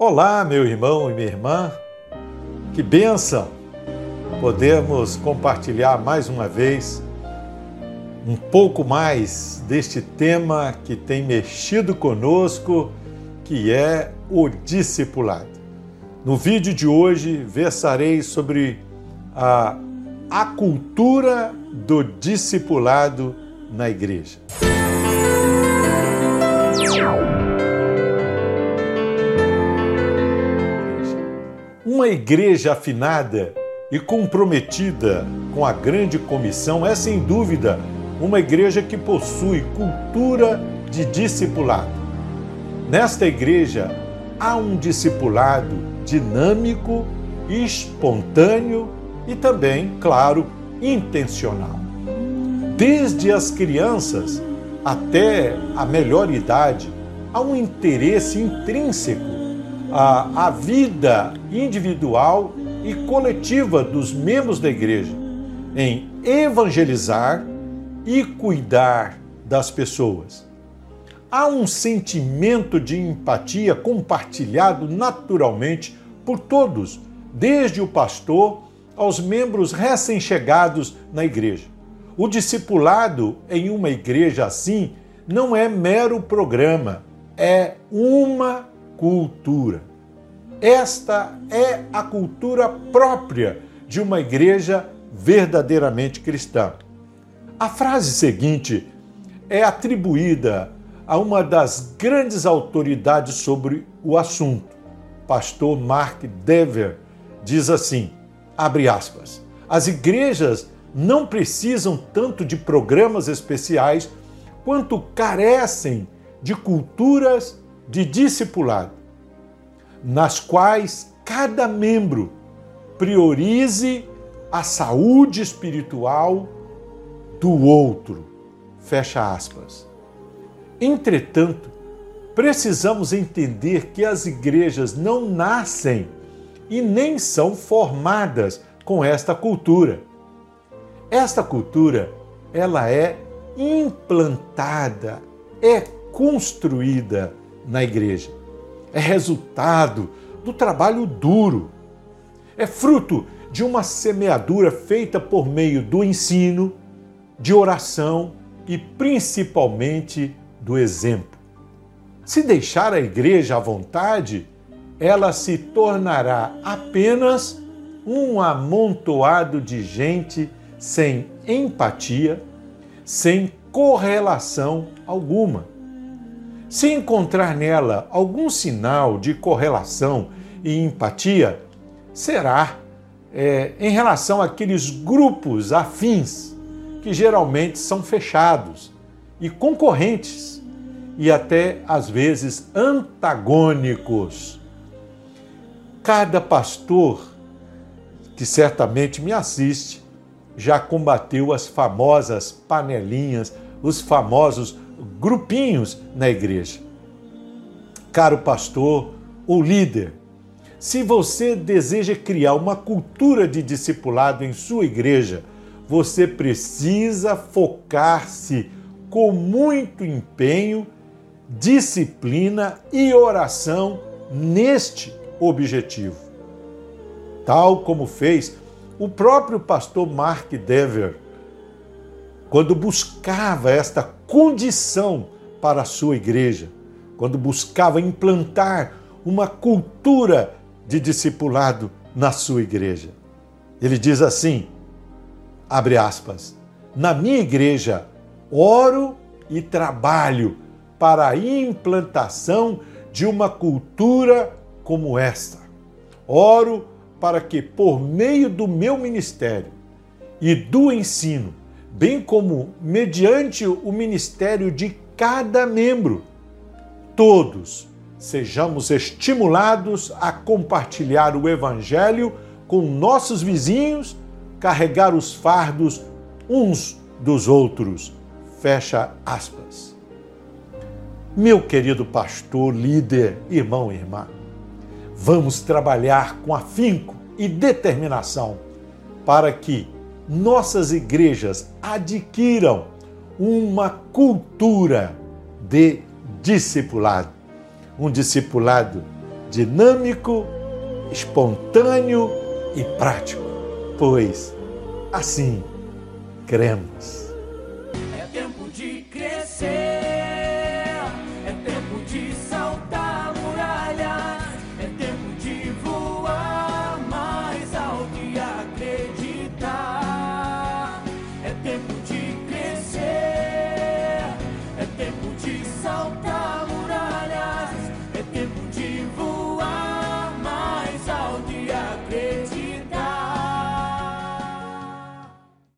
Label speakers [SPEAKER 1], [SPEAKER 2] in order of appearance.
[SPEAKER 1] Olá, meu irmão e minha irmã, que bênção podermos compartilhar mais uma vez um pouco mais deste tema que tem mexido conosco, que é o discipulado. No vídeo de hoje, versarei sobre a, a cultura do discipulado na igreja. Uma igreja afinada e comprometida com a grande comissão é, sem dúvida, uma igreja que possui cultura de discipulado. Nesta igreja há um discipulado dinâmico, espontâneo e também, claro, intencional. Desde as crianças até a melhor idade, há um interesse intrínseco a, a vida individual e coletiva dos membros da igreja em evangelizar e cuidar das pessoas. Há um sentimento de empatia compartilhado naturalmente por todos, desde o pastor aos membros recém-chegados na igreja. O discipulado em uma igreja assim não é mero programa, é uma cultura. Esta é a cultura própria de uma igreja verdadeiramente cristã. A frase seguinte é atribuída a uma das grandes autoridades sobre o assunto. Pastor Mark Dever diz assim: abre aspas. As igrejas não precisam tanto de programas especiais quanto carecem de culturas de discipulado, nas quais cada membro priorize a saúde espiritual do outro. Fecha aspas. Entretanto, precisamos entender que as igrejas não nascem e nem são formadas com esta cultura. Esta cultura, ela é implantada, é construída na igreja. É resultado do trabalho duro. É fruto de uma semeadura feita por meio do ensino, de oração e principalmente do exemplo. Se deixar a igreja à vontade, ela se tornará apenas um amontoado de gente sem empatia, sem correlação alguma. Se encontrar nela algum sinal de correlação e empatia, será é, em relação àqueles grupos afins que geralmente são fechados e concorrentes e até às vezes antagônicos. Cada pastor que certamente me assiste já combateu as famosas panelinhas, os famosos grupinhos na igreja. Caro pastor ou líder, se você deseja criar uma cultura de discipulado em sua igreja, você precisa focar-se com muito empenho, disciplina e oração neste objetivo. Tal como fez o próprio pastor Mark Dever, quando buscava esta condição para a sua igreja, quando buscava implantar uma cultura de discipulado na sua igreja. Ele diz assim: abre aspas, na minha igreja oro e trabalho para a implantação de uma cultura como esta. Oro para que, por meio do meu ministério e do ensino, bem como mediante o ministério de cada membro, todos sejamos estimulados a compartilhar o Evangelho com nossos vizinhos, carregar os fardos uns dos outros. Fecha aspas. Meu querido pastor, líder, irmão e irmã, vamos trabalhar com afinco e determinação para que nossas igrejas adquiram uma cultura de discipulado. Um discipulado dinâmico, espontâneo e prático, pois assim cremos.